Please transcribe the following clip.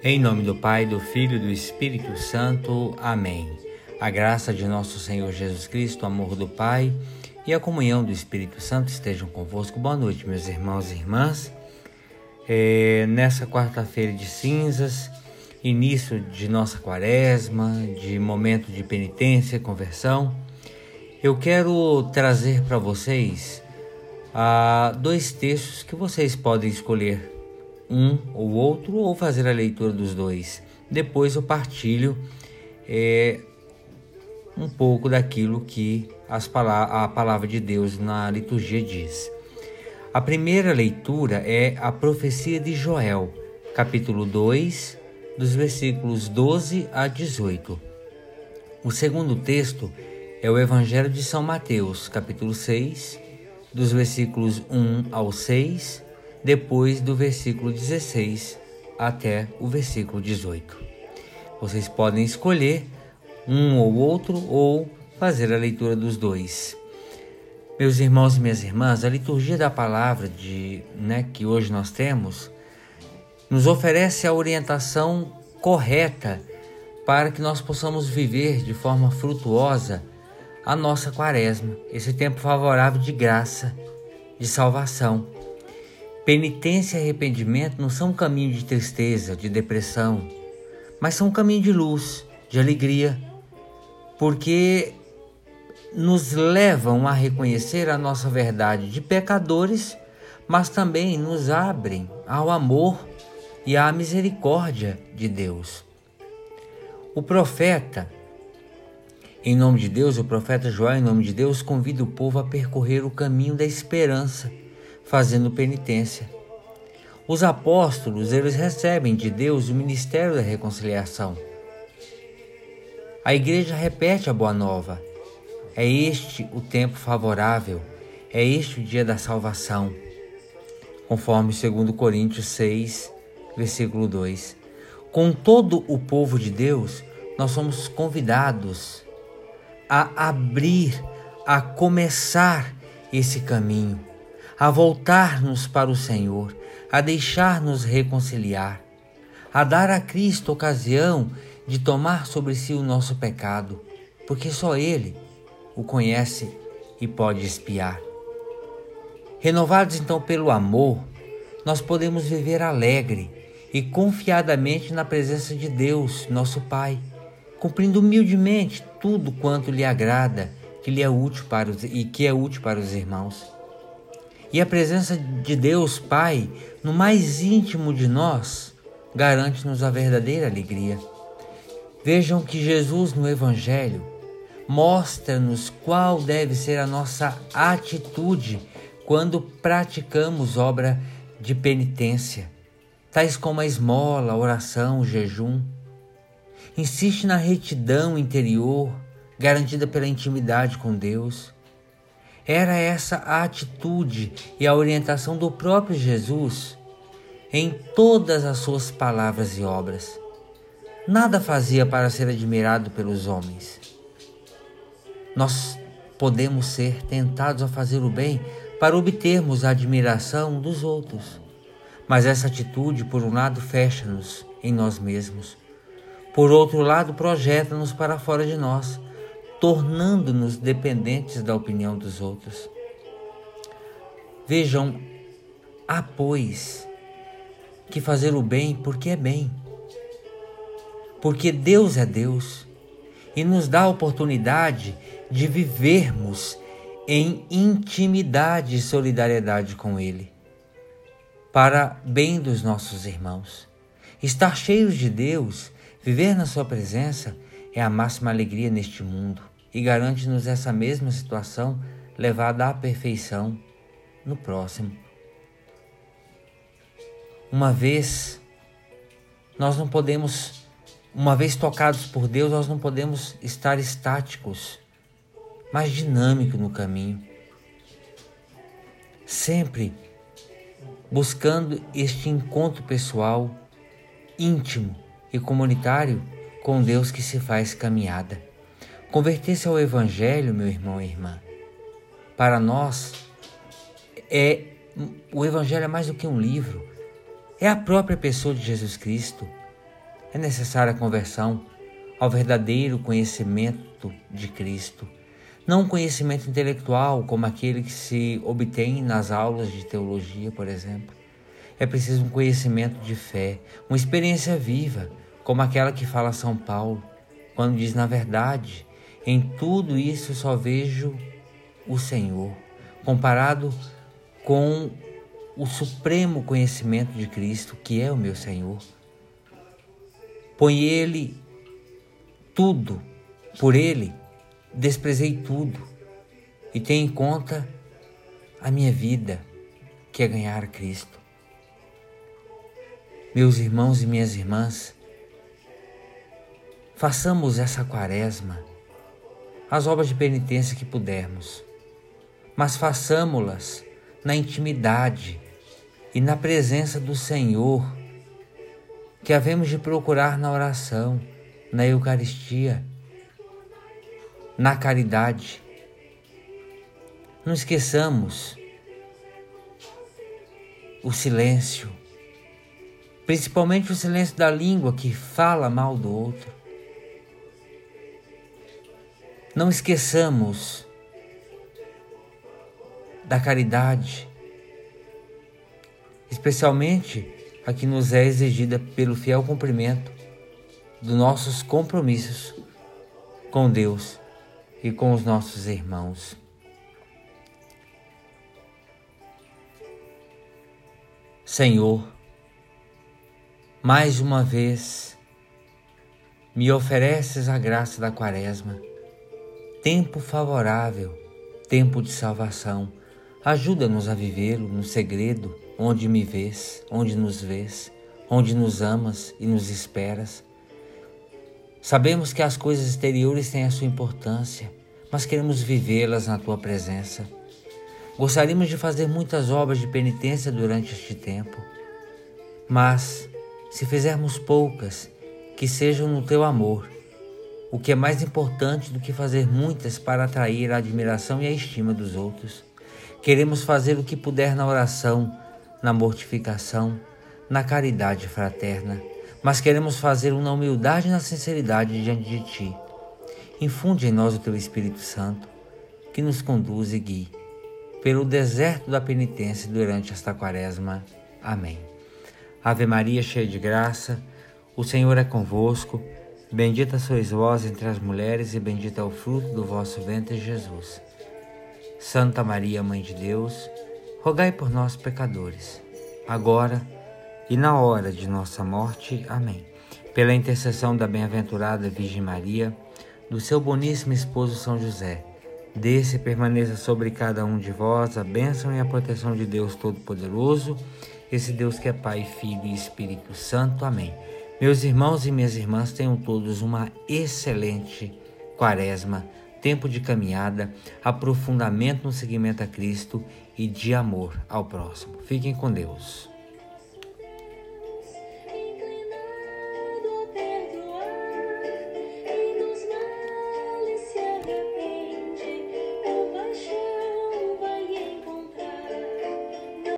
Em nome do Pai, do Filho e do Espírito Santo. Amém. A graça de nosso Senhor Jesus Cristo, o amor do Pai e a comunhão do Espírito Santo estejam convosco. Boa noite, meus irmãos e irmãs. É, nessa quarta-feira de cinzas, início de nossa quaresma, de momento de penitência conversão, eu quero trazer para vocês ah, dois textos que vocês podem escolher um ou outro ou fazer a leitura dos dois. Depois eu partilho é, um pouco daquilo que as a palavra de Deus na liturgia diz. A primeira leitura é a profecia de Joel, capítulo 2, dos versículos 12 a 18. O segundo texto é o Evangelho de São Mateus, capítulo 6, dos versículos 1 ao 6 depois do versículo 16 até o versículo 18. Vocês podem escolher um ou outro ou fazer a leitura dos dois. Meus irmãos e minhas irmãs, a liturgia da palavra de, né, que hoje nós temos nos oferece a orientação correta para que nós possamos viver de forma frutuosa a nossa quaresma, esse tempo favorável de graça, de salvação. Penitência e arrependimento não são um caminho de tristeza, de depressão, mas são um caminho de luz, de alegria, porque nos levam a reconhecer a nossa verdade de pecadores, mas também nos abrem ao amor e à misericórdia de Deus. O profeta, em nome de Deus, o profeta João, em nome de Deus, convida o povo a percorrer o caminho da esperança fazendo penitência. Os apóstolos, eles recebem de Deus o ministério da reconciliação. A igreja repete a boa nova. É este o tempo favorável, é este o dia da salvação. Conforme 2 Coríntios 6, versículo 2. Com todo o povo de Deus, nós somos convidados a abrir, a começar esse caminho a voltar-nos para o Senhor, a deixar-nos reconciliar, a dar a Cristo ocasião de tomar sobre si o nosso pecado, porque só Ele o conhece e pode espiar. Renovados então pelo amor, nós podemos viver alegre e confiadamente na presença de Deus, nosso Pai, cumprindo humildemente tudo quanto lhe agrada, que lhe é útil para os, e que é útil para os irmãos. E a presença de Deus Pai no mais íntimo de nós garante-nos a verdadeira alegria. Vejam que Jesus no Evangelho mostra-nos qual deve ser a nossa atitude quando praticamos obra de penitência, tais como a esmola, a oração, o jejum. Insiste na retidão interior, garantida pela intimidade com Deus era essa a atitude e a orientação do próprio Jesus em todas as suas palavras e obras. Nada fazia para ser admirado pelos homens. Nós podemos ser tentados a fazer o bem para obtermos a admiração dos outros. Mas essa atitude, por um lado, fecha-nos em nós mesmos. Por outro lado, projeta-nos para fora de nós, tornando-nos dependentes da opinião dos outros. Vejam, há, pois, que fazer o bem porque é bem. Porque Deus é Deus e nos dá a oportunidade de vivermos em intimidade e solidariedade com Ele, para bem dos nossos irmãos. Estar cheios de Deus, viver na Sua presença, é a máxima alegria neste mundo e garante-nos essa mesma situação levada à perfeição no próximo. Uma vez nós não podemos, uma vez tocados por Deus, nós não podemos estar estáticos, mas dinâmicos no caminho. Sempre buscando este encontro pessoal, íntimo e comunitário com Deus que se faz caminhada. Converter-se ao Evangelho, meu irmão e irmã, para nós é o Evangelho é mais do que um livro, é a própria pessoa de Jesus Cristo, É necessária a conversão ao verdadeiro conhecimento de Cristo. Não um conhecimento intelectual como aquele que se obtém nas aulas de teologia, por exemplo. É preciso um conhecimento de fé, uma experiência viva, como aquela que fala São Paulo, quando diz: Na verdade, em tudo isso só vejo o Senhor, comparado com o supremo conhecimento de Cristo, que é o meu Senhor. Põe Ele tudo, por Ele desprezei tudo e tenho em conta a minha vida, que é ganhar Cristo. Meus irmãos e minhas irmãs, façamos essa quaresma as obras de penitência que pudermos, mas façamo-las na intimidade e na presença do Senhor, que havemos de procurar na oração, na Eucaristia, na caridade. Não esqueçamos o silêncio, principalmente o silêncio da língua que fala mal do outro. Não esqueçamos da caridade, especialmente a que nos é exigida pelo fiel cumprimento dos nossos compromissos com Deus e com os nossos irmãos. Senhor, mais uma vez me ofereces a graça da Quaresma, tempo favorável, tempo de salvação Ajuda-nos a vivê-lo no segredo, onde me vês, onde nos vês, onde nos amas e nos esperas. Sabemos que as coisas exteriores têm a sua importância, mas queremos vivê-las na tua presença. Gostaríamos de fazer muitas obras de penitência durante este tempo, mas se fizermos poucas, que sejam no teu amor, o que é mais importante do que fazer muitas para atrair a admiração e a estima dos outros. Queremos fazer o que puder na oração, na mortificação, na caridade fraterna, mas queremos fazê-lo na humildade e na sinceridade diante de Ti. Infunde em nós o Teu Espírito Santo, que nos conduz e guie pelo deserto da penitência durante esta quaresma. Amém. Ave Maria, cheia de graça, o Senhor é convosco. Bendita sois vós entre as mulheres, e bendito é o fruto do vosso ventre, Jesus. Santa Maria, Mãe de Deus, rogai por nós, pecadores, agora e na hora de nossa morte. Amém. Pela intercessão da bem-aventurada Virgem Maria, do seu boníssimo esposo São José, desça e permaneça sobre cada um de vós a bênção e a proteção de Deus Todo-Poderoso, esse Deus que é Pai, Filho e Espírito Santo. Amém. Meus irmãos e minhas irmãs, tenham todos uma excelente quaresma tempo de caminhada, aprofundamento no seguimento a Cristo e de amor ao próximo. Fiquem com Deus.